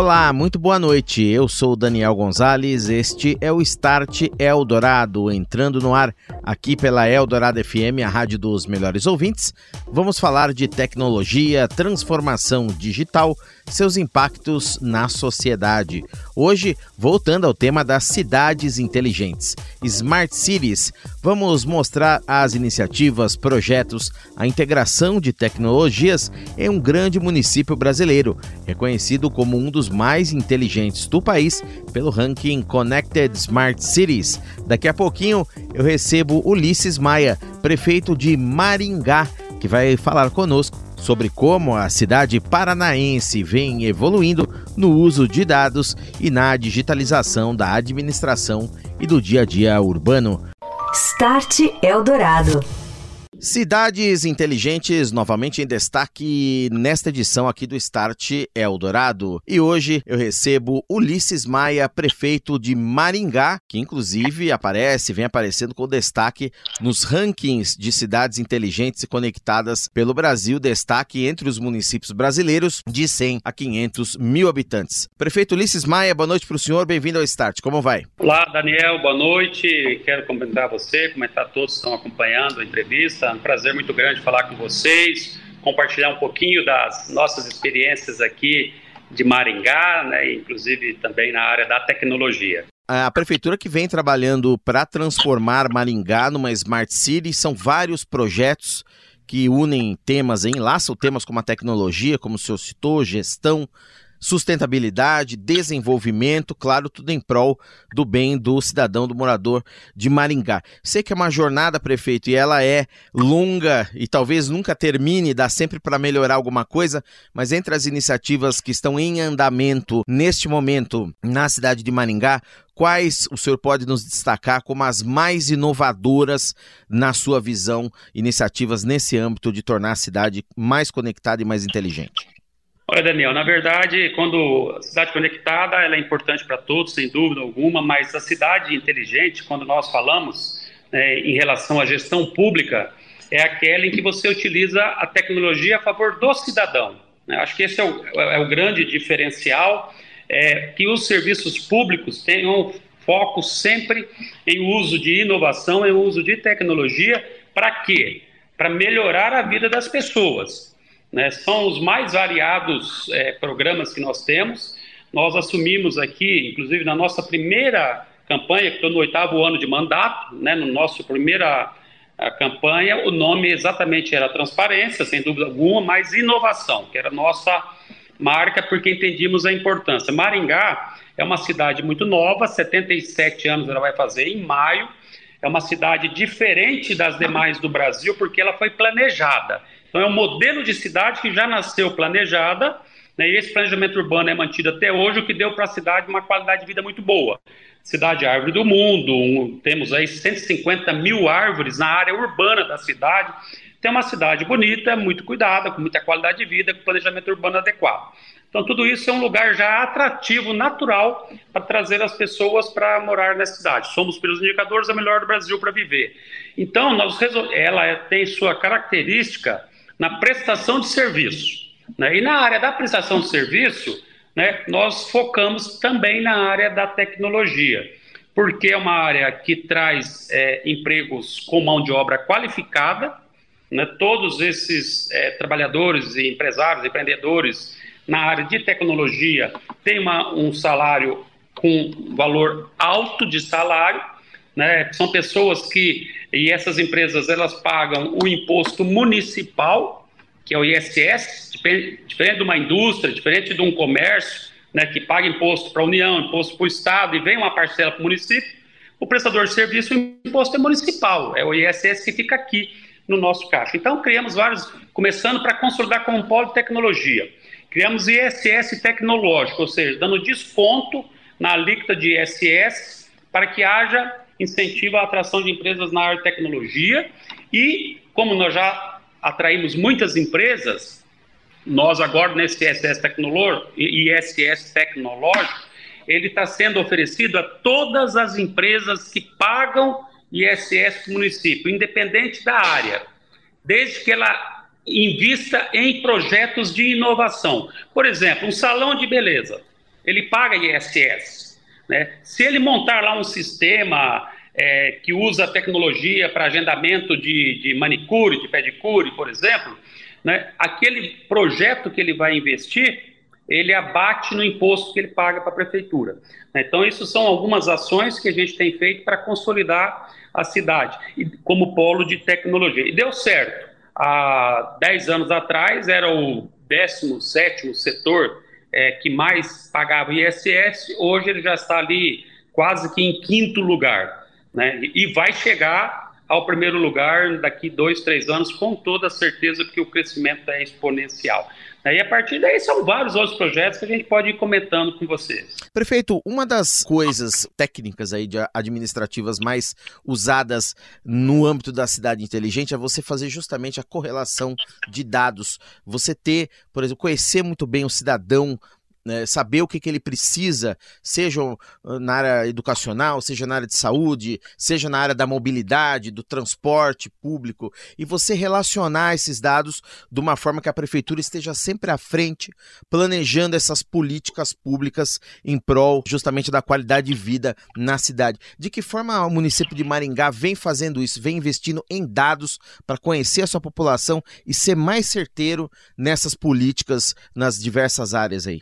Olá, muito boa noite. Eu sou Daniel Gonzalez. Este é o Start Eldorado, entrando no ar aqui pela Eldorado FM, a rádio dos melhores ouvintes. Vamos falar de tecnologia, transformação digital, seus impactos na sociedade. Hoje, voltando ao tema das cidades inteligentes, Smart Cities, vamos mostrar as iniciativas, projetos, a integração de tecnologias em um grande município brasileiro, reconhecido como um dos mais inteligentes do país pelo ranking Connected Smart Cities. Daqui a pouquinho eu recebo Ulisses Maia, prefeito de Maringá, que vai falar conosco sobre como a cidade paranaense vem evoluindo no uso de dados e na digitalização da administração e do dia a dia urbano. Start Eldorado. Cidades inteligentes novamente em destaque nesta edição aqui do Start Eldorado. E hoje eu recebo Ulisses Maia, prefeito de Maringá, que inclusive aparece, vem aparecendo com destaque nos rankings de cidades inteligentes e conectadas pelo Brasil, destaque entre os municípios brasileiros de 100 a 500 mil habitantes. Prefeito Ulisses Maia, boa noite para o senhor, bem-vindo ao Start, como vai? Olá, Daniel, boa noite. Quero cumprimentar você, comentar todos que estão acompanhando a entrevista um prazer muito grande falar com vocês, compartilhar um pouquinho das nossas experiências aqui de Maringá, né, inclusive também na área da tecnologia. A prefeitura que vem trabalhando para transformar Maringá numa Smart City, são vários projetos que unem temas, enlaçam temas como a tecnologia, como o senhor citou, gestão, sustentabilidade, desenvolvimento, claro, tudo em prol do bem do cidadão, do morador de Maringá. Sei que é uma jornada, prefeito, e ela é longa e talvez nunca termine, dá sempre para melhorar alguma coisa, mas entre as iniciativas que estão em andamento neste momento na cidade de Maringá, quais o senhor pode nos destacar como as mais inovadoras na sua visão, iniciativas nesse âmbito de tornar a cidade mais conectada e mais inteligente? Olha, Daniel, na verdade, quando a cidade conectada ela é importante para todos, sem dúvida alguma, mas a cidade inteligente, quando nós falamos né, em relação à gestão pública, é aquela em que você utiliza a tecnologia a favor do cidadão. Né? Acho que esse é o, é o grande diferencial, é, que os serviços públicos tenham foco sempre em uso de inovação, em uso de tecnologia, para quê? Para melhorar a vida das pessoas. Né? São os mais variados é, programas que nós temos. Nós assumimos aqui, inclusive na nossa primeira campanha, que estou no oitavo ano de mandato, né, no nosso primeira campanha, o nome exatamente era transparência, sem dúvida alguma, mas inovação, que era a nossa marca, porque entendíamos a importância. Maringá é uma cidade muito nova, 77 anos ela vai fazer em maio, é uma cidade diferente das demais do Brasil, porque ela foi planejada. Então, é um modelo de cidade que já nasceu planejada, né, e esse planejamento urbano é mantido até hoje, o que deu para a cidade uma qualidade de vida muito boa. Cidade árvore do mundo, um, temos aí 150 mil árvores na área urbana da cidade. Tem uma cidade bonita, muito cuidada, com muita qualidade de vida, com planejamento urbano adequado. Então, tudo isso é um lugar já atrativo, natural, para trazer as pessoas para morar na cidade. Somos, pelos indicadores, a melhor do Brasil para viver. Então, nós ela tem sua característica na prestação de serviço. Né? E na área da prestação de serviço, né, nós focamos também na área da tecnologia, porque é uma área que traz é, empregos com mão de obra qualificada. Né? Todos esses é, trabalhadores e empresários, empreendedores na área de tecnologia têm uma, um salário com valor alto de salário. Né? São pessoas que e essas empresas elas pagam o imposto municipal, que é o ISS, diferente de uma indústria, diferente de um comércio, né, que paga imposto para a União, imposto para o Estado e vem uma parcela para o município. O prestador de serviço, o imposto é municipal, é o ISS que fica aqui no nosso caixa. Então, criamos vários, começando para consolidar como polo de tecnologia. Criamos ISS tecnológico, ou seja, dando desconto na alíquota de ISS para que haja incentiva a atração de empresas na área de tecnologia e, como nós já atraímos muitas empresas, nós agora nesse ISS tecnológico, ISS tecnológico, ele está sendo oferecido a todas as empresas que pagam ISS para o município, independente da área, desde que ela invista em projetos de inovação. Por exemplo, um salão de beleza, ele paga ISS. Né? Se ele montar lá um sistema é, que usa tecnologia para agendamento de, de manicure, de pedicure, por exemplo, né? aquele projeto que ele vai investir, ele abate no imposto que ele paga para a prefeitura. Então, isso são algumas ações que a gente tem feito para consolidar a cidade como polo de tecnologia. E deu certo. Há 10 anos atrás, era o 17 setor é, que mais pagava ISS, hoje ele já está ali quase que em quinto lugar. Né? E vai chegar ao primeiro lugar daqui dois, três anos, com toda certeza, porque o crescimento é exponencial. E a partir daí são vários outros projetos que a gente pode ir comentando com vocês. Prefeito, uma das coisas técnicas aí de administrativas mais usadas no âmbito da cidade inteligente é você fazer justamente a correlação de dados. Você ter, por exemplo, conhecer muito bem o cidadão né, saber o que, que ele precisa, seja na área educacional, seja na área de saúde, seja na área da mobilidade, do transporte público, e você relacionar esses dados de uma forma que a prefeitura esteja sempre à frente, planejando essas políticas públicas em prol justamente da qualidade de vida na cidade. De que forma o município de Maringá vem fazendo isso, vem investindo em dados para conhecer a sua população e ser mais certeiro nessas políticas nas diversas áreas aí?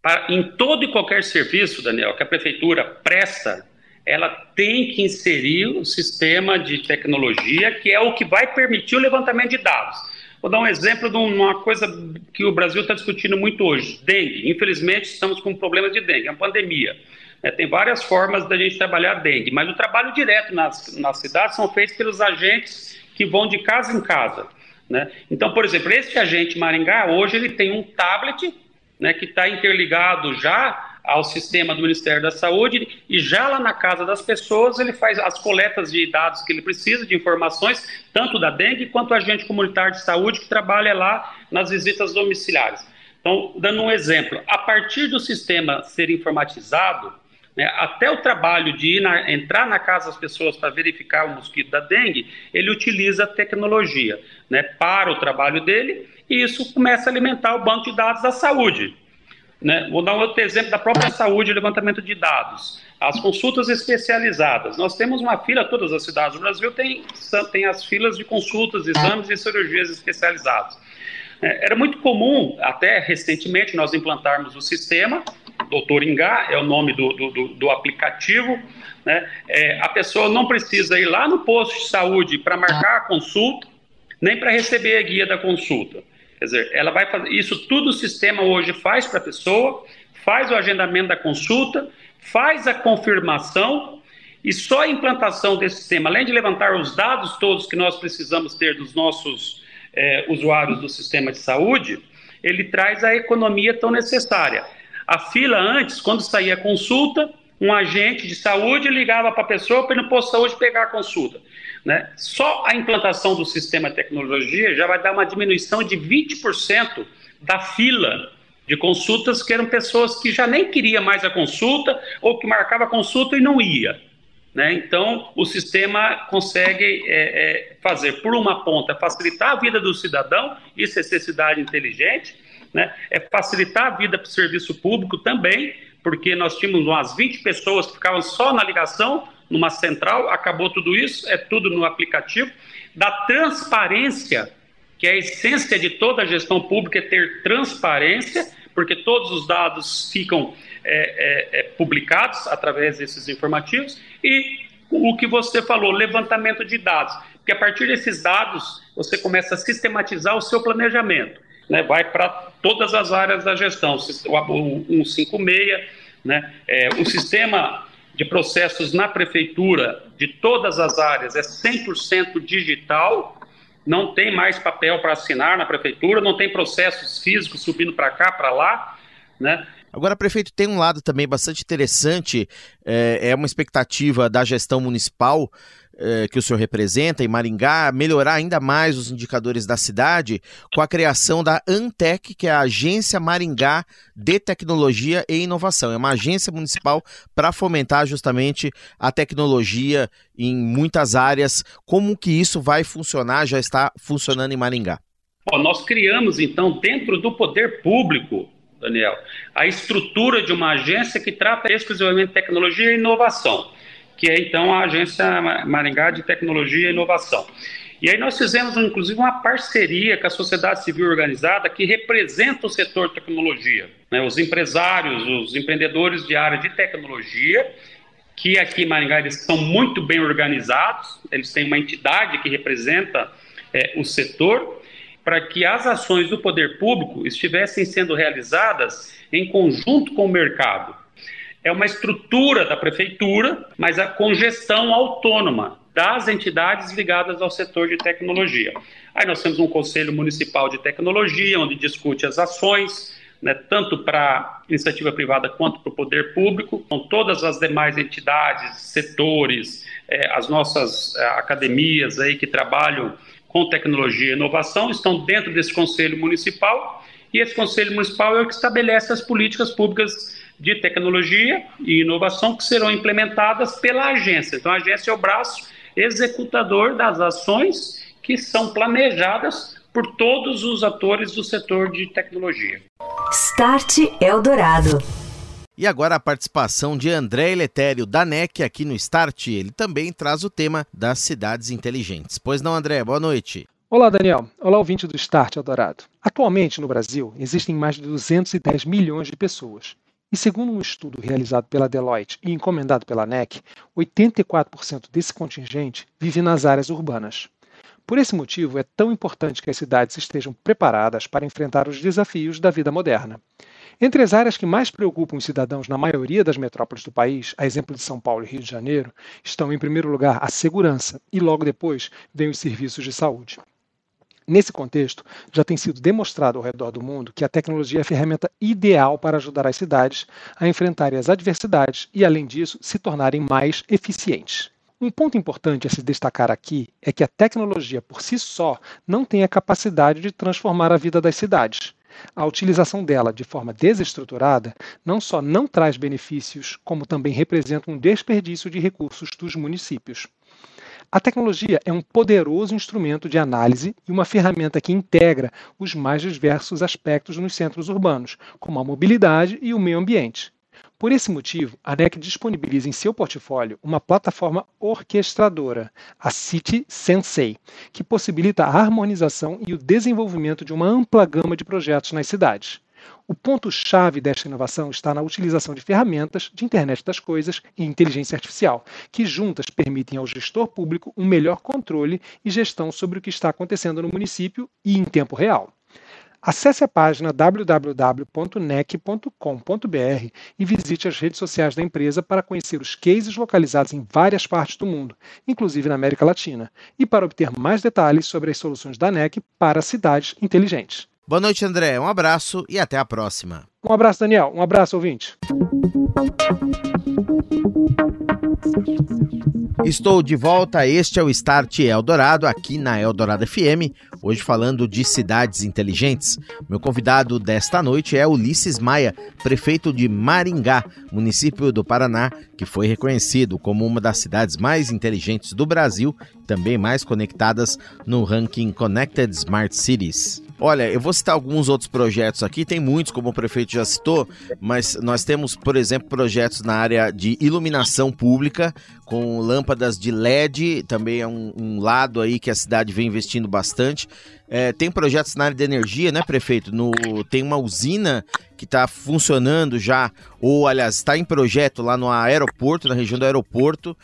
Para, em todo e qualquer serviço, Daniel, que a prefeitura presta, ela tem que inserir o sistema de tecnologia, que é o que vai permitir o levantamento de dados. Vou dar um exemplo de uma coisa que o Brasil está discutindo muito hoje: dengue. Infelizmente, estamos com um problema de dengue, é uma pandemia. É, tem várias formas da gente trabalhar dengue, mas o trabalho direto nas, nas cidades são feitos pelos agentes que vão de casa em casa. Né? Então, por exemplo, esse agente Maringá, hoje, ele tem um tablet né, que está interligado já ao sistema do Ministério da Saúde e já lá na casa das pessoas ele faz as coletas de dados que ele precisa, de informações, tanto da dengue quanto agente comunitário de saúde que trabalha lá nas visitas domiciliares. Então, dando um exemplo, a partir do sistema ser informatizado, né, até o trabalho de na, entrar na casa das pessoas para verificar o mosquito da dengue, ele utiliza tecnologia né, para o trabalho dele e isso começa a alimentar o banco de dados da saúde. Né? Vou dar um outro exemplo da própria saúde levantamento de dados. As consultas especializadas. Nós temos uma fila, todas as cidades do Brasil têm tem as filas de consultas, exames e cirurgias especializadas. É, era muito comum, até recentemente, nós implantarmos o sistema, Doutor Ingá é o nome do, do, do aplicativo, né? É, a pessoa não precisa ir lá no posto de saúde para marcar a consulta, nem para receber a guia da consulta. Quer dizer, ela vai fazer isso tudo o sistema hoje faz para a pessoa, faz o agendamento da consulta, faz a confirmação e só a implantação desse sistema, além de levantar os dados todos que nós precisamos ter dos nossos é, usuários do sistema de saúde, ele traz a economia tão necessária. A fila antes, quando saía a consulta, um agente de saúde ligava para a pessoa para ir no posto de saúde pegar a consulta. Né? Só a implantação do sistema de tecnologia já vai dar uma diminuição de 20% da fila de consultas que eram pessoas que já nem queria mais a consulta ou que marcava a consulta e não ia. Né? Então, o sistema consegue é, é, fazer, por uma ponta, facilitar a vida do cidadão, isso é ser cidade inteligente, né? é facilitar a vida para o serviço público também, porque nós tínhamos umas 20 pessoas que ficavam só na ligação, numa central, acabou tudo isso, é tudo no aplicativo. Da transparência, que é a essência de toda a gestão pública, é ter transparência, porque todos os dados ficam é, é, é, publicados através desses informativos, e o que você falou, levantamento de dados, porque a partir desses dados você começa a sistematizar o seu planejamento, né? vai para todas as áreas da gestão, o 156, né? É, o sistema de processos na prefeitura, de todas as áreas, é 100% digital, não tem mais papel para assinar na prefeitura, não tem processos físicos subindo para cá, para lá, né? Agora, prefeito, tem um lado também bastante interessante, é, é uma expectativa da gestão municipal é, que o senhor representa em Maringá, melhorar ainda mais os indicadores da cidade com a criação da Antec, que é a Agência Maringá de Tecnologia e Inovação. É uma agência municipal para fomentar justamente a tecnologia em muitas áreas. Como que isso vai funcionar? Já está funcionando em Maringá? Bom, nós criamos, então, dentro do poder público, Daniel, a estrutura de uma agência que trata exclusivamente tecnologia e inovação que é então a Agência Maringá de Tecnologia e Inovação. E aí nós fizemos, inclusive, uma parceria com a sociedade civil organizada que representa o setor tecnologia, né? os empresários, os empreendedores de área de tecnologia, que aqui em Maringá eles são muito bem organizados, eles têm uma entidade que representa é, o setor, para que as ações do poder público estivessem sendo realizadas em conjunto com o mercado é uma estrutura da prefeitura, mas a congestão autônoma das entidades ligadas ao setor de tecnologia. Aí nós temos um Conselho Municipal de Tecnologia, onde discute as ações, né, tanto para iniciativa privada quanto para o poder público. Então, todas as demais entidades, setores, é, as nossas é, academias aí que trabalham com tecnologia e inovação estão dentro desse Conselho Municipal, e esse Conselho Municipal é o que estabelece as políticas públicas de tecnologia e inovação que serão implementadas pela agência. Então, a agência é o braço executador das ações que são planejadas por todos os atores do setor de tecnologia. Start Eldorado. E agora a participação de André Eletério da NEC aqui no Start. Ele também traz o tema das cidades inteligentes. Pois não, André? Boa noite. Olá, Daniel. Olá, ouvinte do Start Eldorado. Atualmente, no Brasil, existem mais de 210 milhões de pessoas. E segundo um estudo realizado pela Deloitte e encomendado pela NEC, 84% desse contingente vive nas áreas urbanas. Por esse motivo, é tão importante que as cidades estejam preparadas para enfrentar os desafios da vida moderna. Entre as áreas que mais preocupam os cidadãos na maioria das metrópoles do país, a exemplo de São Paulo e Rio de Janeiro, estão em primeiro lugar a segurança e logo depois vêm os serviços de saúde. Nesse contexto, já tem sido demonstrado ao redor do mundo que a tecnologia é a ferramenta ideal para ajudar as cidades a enfrentarem as adversidades e, além disso, se tornarem mais eficientes. Um ponto importante a se destacar aqui é que a tecnologia por si só não tem a capacidade de transformar a vida das cidades. A utilização dela de forma desestruturada não só não traz benefícios, como também representa um desperdício de recursos dos municípios. A tecnologia é um poderoso instrumento de análise e uma ferramenta que integra os mais diversos aspectos nos centros urbanos, como a mobilidade e o meio ambiente. Por esse motivo, a NEC disponibiliza em seu portfólio uma plataforma orquestradora, a City Sensei, que possibilita a harmonização e o desenvolvimento de uma ampla gama de projetos nas cidades. O ponto-chave desta inovação está na utilização de ferramentas de internet das coisas e inteligência artificial, que juntas permitem ao gestor público um melhor controle e gestão sobre o que está acontecendo no município e em tempo real. Acesse a página www.nec.com.br e visite as redes sociais da empresa para conhecer os cases localizados em várias partes do mundo, inclusive na América Latina, e para obter mais detalhes sobre as soluções da NEC para cidades inteligentes. Boa noite, André. Um abraço e até a próxima. Um abraço, Daniel. Um abraço, ouvinte. Estou de volta. Este é o Start Eldorado, aqui na Eldorado FM. Hoje falando de cidades inteligentes. Meu convidado desta noite é Ulisses Maia, prefeito de Maringá, município do Paraná, que foi reconhecido como uma das cidades mais inteligentes do Brasil, também mais conectadas no ranking Connected Smart Cities. Olha, eu vou citar alguns outros projetos aqui, tem muitos, como o prefeito já citou, mas nós temos, por exemplo, projetos na área de iluminação pública, com lâmpadas de LED, também é um, um lado aí que a cidade vem investindo bastante. É, tem projetos na área de energia, né, prefeito? No, tem uma usina que está funcionando já, ou aliás, está em projeto lá no aeroporto, na região do aeroporto.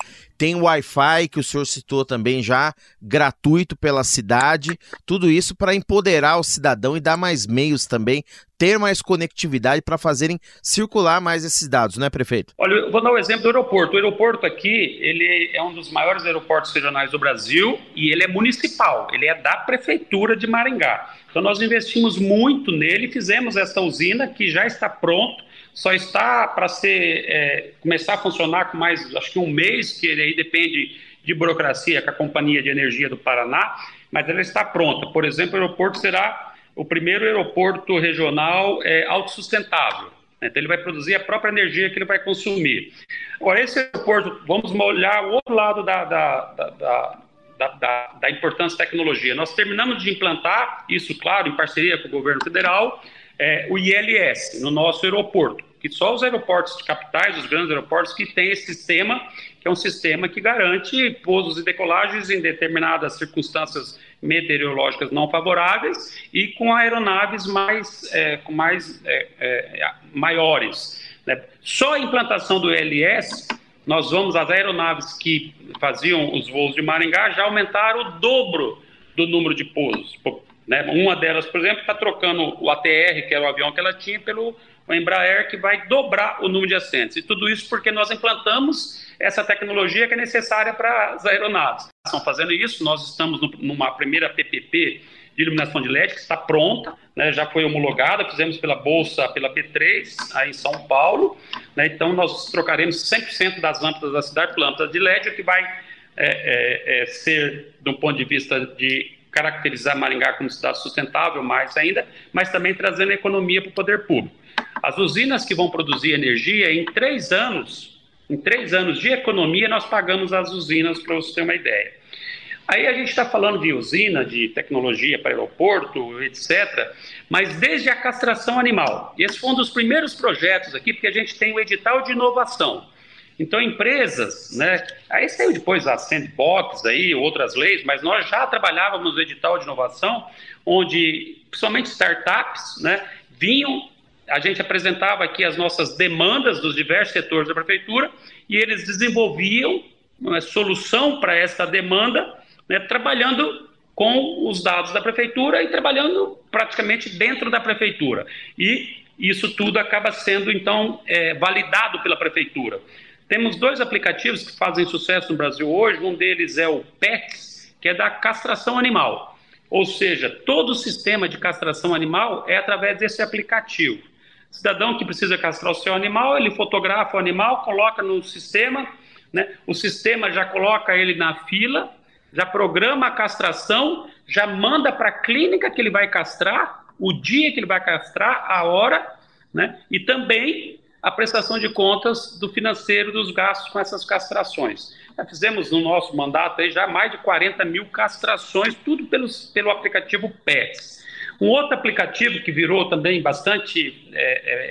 Tem Wi-Fi, que o senhor citou também já, gratuito pela cidade. Tudo isso para empoderar o cidadão e dar mais meios também, ter mais conectividade para fazerem circular mais esses dados, né, prefeito? Olha, eu vou dar o um exemplo do aeroporto. O aeroporto aqui, ele é um dos maiores aeroportos regionais do Brasil e ele é municipal, ele é da prefeitura de Maringá. Então nós investimos muito nele, fizemos esta usina que já está pronto só está para ser é, começar a funcionar com mais, acho que um mês, que ele aí depende de burocracia com a Companhia de Energia do Paraná, mas ela está pronta. Por exemplo, o aeroporto será o primeiro aeroporto regional é, autossustentável. Né? Então, ele vai produzir a própria energia que ele vai consumir. Agora, esse aeroporto, vamos olhar o outro lado da, da, da, da, da, importância da tecnologia. Nós terminamos de implantar, isso, claro, em parceria com o governo federal, é, o ILS no nosso aeroporto, que só os aeroportos de capitais, os grandes aeroportos, que têm esse sistema, que é um sistema que garante pousos e decolagens em determinadas circunstâncias meteorológicas não favoráveis e com aeronaves mais, é, com mais é, é maiores. Né? Só a implantação do ILS, nós vamos, as aeronaves que faziam os voos de Maringá já aumentaram o dobro do número de pousos. Né? Uma delas, por exemplo, está trocando o ATR, que era o avião que ela tinha, pelo Embraer, que vai dobrar o número de assentos. E tudo isso porque nós implantamos essa tecnologia que é necessária para as aeronaves. Estão fazendo isso, nós estamos numa primeira PPP de iluminação de LED que está pronta, né, já foi homologada, fizemos pela Bolsa, pela B3, aí em São Paulo. Né, então, nós trocaremos 100% das lâmpadas da cidade por lâmpadas de LED, o que vai é, é, é, ser, do ponto de vista de caracterizar Maringá como cidade sustentável mais ainda, mas também trazendo economia para o poder público. As usinas que vão produzir energia, em três anos, em três anos de economia, nós pagamos as usinas, para você ter uma ideia. Aí a gente está falando de usina, de tecnologia para aeroporto, etc., mas desde a castração animal. Esse foi um dos primeiros projetos aqui, porque a gente tem o edital de inovação. Então, empresas, né? Aí saiu depois a sandbox, aí, outras leis, mas nós já trabalhávamos no edital de inovação, onde, principalmente startups, né, vinham, a gente apresentava aqui as nossas demandas dos diversos setores da prefeitura e eles desenvolviam uma solução para essa demanda, né, trabalhando com os dados da prefeitura e trabalhando praticamente dentro da prefeitura. E isso tudo acaba sendo, então, é, validado pela prefeitura. Temos dois aplicativos que fazem sucesso no Brasil hoje. Um deles é o PETS, que é da castração animal. Ou seja, todo o sistema de castração animal é através desse aplicativo. cidadão que precisa castrar o seu animal, ele fotografa o animal, coloca no sistema, né? o sistema já coloca ele na fila, já programa a castração, já manda para a clínica que ele vai castrar, o dia que ele vai castrar, a hora, né? e também a prestação de contas do financeiro dos gastos com essas castrações. Já fizemos no nosso mandato aí já mais de 40 mil castrações, tudo pelos, pelo aplicativo PETS. Um outro aplicativo que virou também bastante, é, é,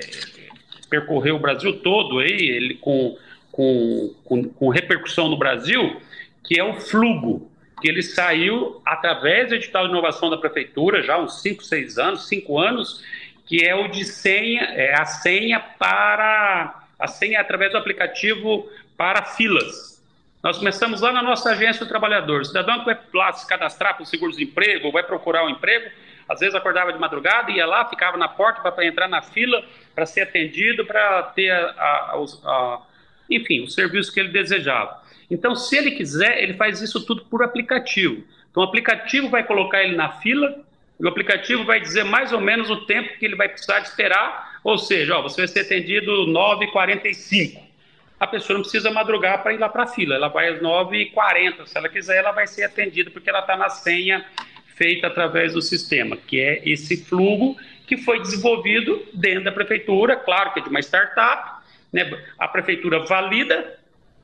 percorreu o Brasil todo aí, ele com, com, com, com repercussão no Brasil, que é o Flugo, que ele saiu através do edital de inovação da prefeitura, já uns 5, 6 anos, 5 anos, que é o de senha, é a senha para a senha através do aplicativo para filas. Nós começamos lá na nossa agência do trabalhador. O cidadão que vai lá se cadastrar para o seguro-desemprego, vai procurar um emprego, às vezes acordava de madrugada, ia lá, ficava na porta para entrar na fila, para ser atendido, para ter, a, a, a, enfim, o serviço que ele desejava. Então, se ele quiser, ele faz isso tudo por aplicativo. Então, o aplicativo vai colocar ele na fila, o aplicativo vai dizer mais ou menos o tempo que ele vai precisar de esperar, ou seja, ó, você vai ser atendido 9h45. A pessoa não precisa madrugar para ir lá para a fila, ela vai às 9h40. Se ela quiser, ela vai ser atendida porque ela está na senha feita através do sistema, que é esse fluxo que foi desenvolvido dentro da prefeitura, claro que é de uma startup, né? a prefeitura valida,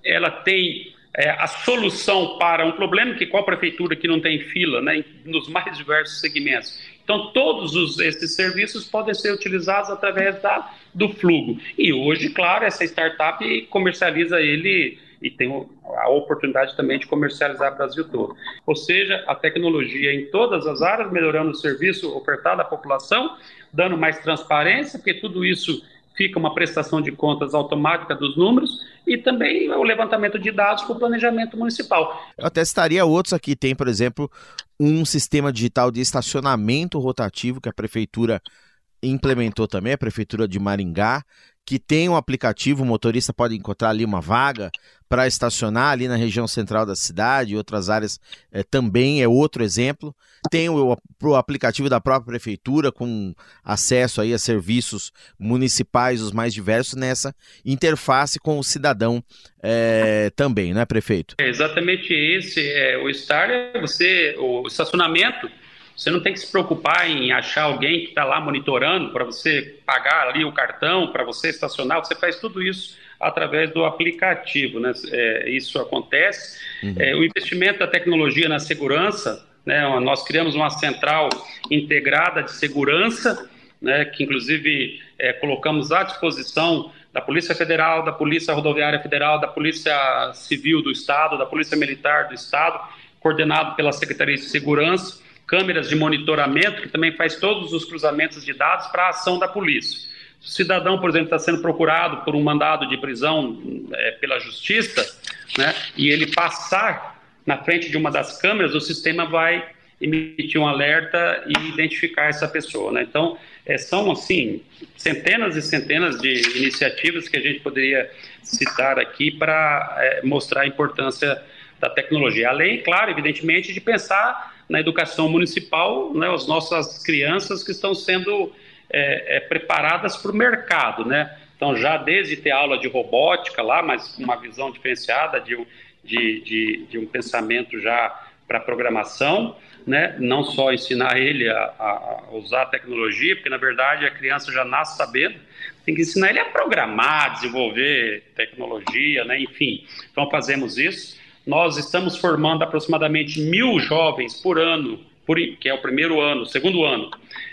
ela tem é, a solução para um problema, que qual prefeitura que não tem fila, né, nos mais diversos segmentos. Então, todos os, esses serviços podem ser utilizados através da, do fluxo. E hoje, claro, essa startup comercializa ele e tem a oportunidade também de comercializar o Brasil todo. Ou seja, a tecnologia em todas as áreas, melhorando o serviço ofertado à população, dando mais transparência, porque tudo isso fica uma prestação de contas automática dos números e também o levantamento de dados para o planejamento municipal. Eu até estaria outros aqui. Tem, por exemplo, um sistema digital de estacionamento rotativo que a prefeitura implementou também, a prefeitura de Maringá, que tem um aplicativo, o motorista pode encontrar ali uma vaga para estacionar ali na região central da cidade e outras áreas é, também é outro exemplo. Tem o, o, aplicativo da própria prefeitura com acesso aí a serviços municipais os mais diversos nessa interface com o cidadão é, também, né, prefeito? É exatamente esse. É, o Star é você, o estacionamento. Você não tem que se preocupar em achar alguém que está lá monitorando para você pagar ali o cartão, para você estacionar. Você faz tudo isso através do aplicativo. Né? É, isso acontece. Uhum. É, o investimento da tecnologia na segurança, né? nós criamos uma central integrada de segurança, né? que inclusive é, colocamos à disposição da Polícia Federal, da Polícia Rodoviária Federal, da Polícia Civil do Estado, da Polícia Militar do Estado, coordenado pela Secretaria de Segurança, câmeras de monitoramento, que também faz todos os cruzamentos de dados para a ação da polícia. Se o cidadão, por exemplo, está sendo procurado por um mandado de prisão é, pela justiça, né, e ele passar na frente de uma das câmeras, o sistema vai emitir um alerta e identificar essa pessoa. Né? Então, é, são, assim, centenas e centenas de iniciativas que a gente poderia citar aqui para é, mostrar a importância da tecnologia. Além, claro, evidentemente, de pensar na educação municipal, né, as nossas crianças que estão sendo é, é, preparadas para o mercado, né? Então, já desde ter aula de robótica lá, mas com uma visão diferenciada de, de, de, de um pensamento já para programação, né? Não só ensinar ele a, a, usar a tecnologia, porque na verdade a criança já nasce sabendo, tem que ensinar ele a programar, desenvolver tecnologia, né? Enfim, então fazemos isso. Nós estamos formando aproximadamente mil jovens por ano, por, que é o primeiro ano, segundo ano,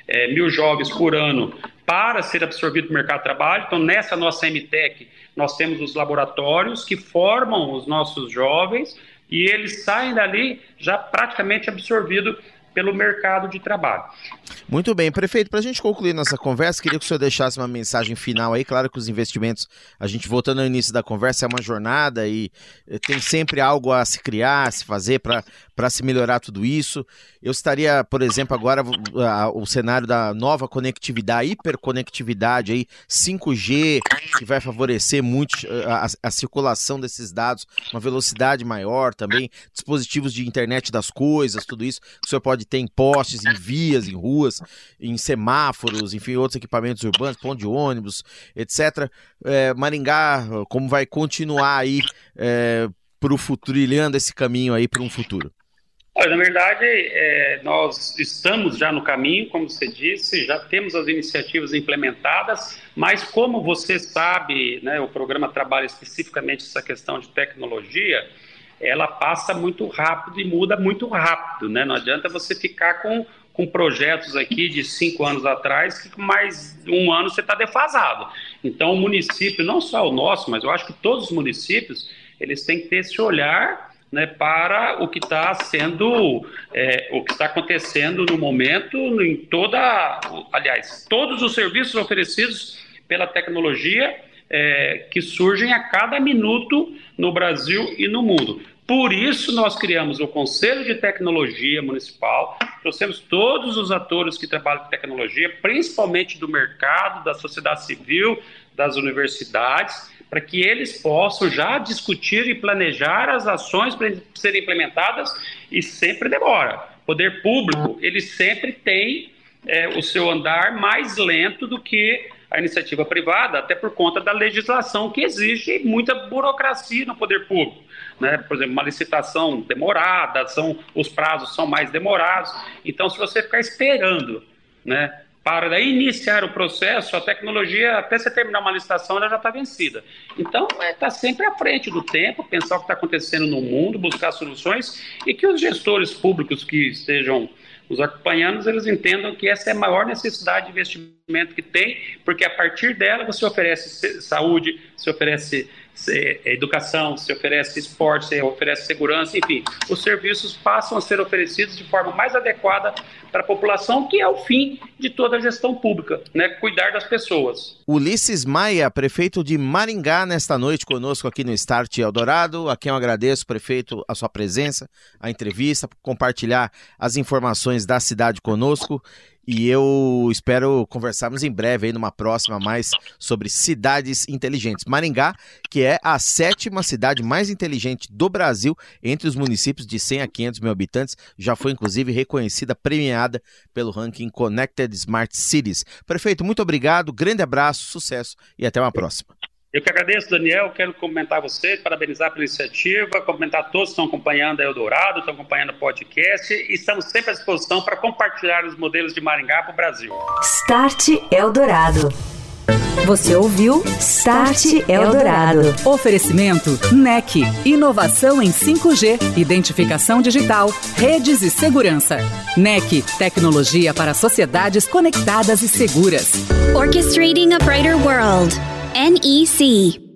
é, mil jovens por ano para ser absorvido no mercado de trabalho. Então, nessa nossa MTEC, nós temos os laboratórios que formam os nossos jovens e eles saem dali já praticamente absorvidos pelo mercado de trabalho. Muito bem, prefeito, para a gente concluir nossa conversa, queria que o senhor deixasse uma mensagem final aí. Claro que os investimentos, a gente voltando ao início da conversa, é uma jornada e eh, tem sempre algo a se criar, a se fazer para se melhorar tudo isso. Eu estaria, por exemplo, agora o cenário da nova conectividade, hiperconectividade aí, 5G, que vai favorecer muito eh, a, a circulação desses dados, uma velocidade maior também, dispositivos de internet das coisas, tudo isso. O senhor pode ter em postes, em vias, em ruas, em semáforos, enfim, outros equipamentos urbanos, ponto de ônibus, etc. É, Maringá, como vai continuar aí é, para o futuro, trilhando esse caminho aí para um futuro? Olha, na verdade, é, nós estamos já no caminho, como você disse, já temos as iniciativas implementadas, mas como você sabe, né, o programa trabalha especificamente essa questão de tecnologia, ela passa muito rápido e muda muito rápido, né? Não adianta você ficar com, com projetos aqui de cinco anos atrás que mais um ano você está defasado. Então, o município, não só o nosso, mas eu acho que todos os municípios, eles têm que ter esse olhar né, para o que está sendo, é, o que está acontecendo no momento, em toda, aliás, todos os serviços oferecidos pela tecnologia é, que surgem a cada minuto no Brasil e no mundo. Por isso, nós criamos o Conselho de Tecnologia Municipal, trouxemos todos os atores que trabalham com tecnologia, principalmente do mercado, da sociedade civil, das universidades, para que eles possam já discutir e planejar as ações para serem implementadas e sempre demora. Poder público, ele sempre tem é, o seu andar mais lento do que a iniciativa privada, até por conta da legislação que exige muita burocracia no poder público. Né? Por exemplo, uma licitação demorada, são, os prazos são mais demorados. Então, se você ficar esperando né, para iniciar o processo, a tecnologia, até você terminar uma licitação, ela já está vencida. Então, está é, tá sempre à frente do tempo, pensar o que está acontecendo no mundo, buscar soluções e que os gestores públicos que estejam os acompanhantes eles entendam que essa é a maior necessidade de investimento que tem, porque a partir dela você oferece saúde, você oferece é, educação, se oferece esporte, se oferece segurança, enfim, os serviços passam a ser oferecidos de forma mais adequada para a população, que é o fim de toda a gestão pública, né? Cuidar das pessoas. Ulisses Maia, prefeito de Maringá, nesta noite conosco aqui no Start Eldorado, a quem eu agradeço, prefeito, a sua presença, a entrevista, compartilhar as informações da cidade conosco E eu espero conversarmos em breve aí numa próxima mais sobre cidades inteligentes. Maringá, que é a sétima cidade mais inteligente do Brasil entre os municípios de 100 a 500 mil habitantes, já foi inclusive reconhecida, premiada pelo ranking Connected Smart Cities. Prefeito, muito obrigado, grande abraço, sucesso e até uma próxima. Eu que agradeço, Daniel. Quero comentar você, parabenizar pela iniciativa, comentar todos que estão acompanhando a Eldorado, estão acompanhando o podcast e estamos sempre à disposição para compartilhar os modelos de Maringá para o Brasil. Start Eldorado. Você ouviu Start Eldorado. Oferecimento NEC. Inovação em 5G, identificação digital, redes e segurança. NEC. Tecnologia para sociedades conectadas e seguras. Orchestrating a Brighter World. NEC.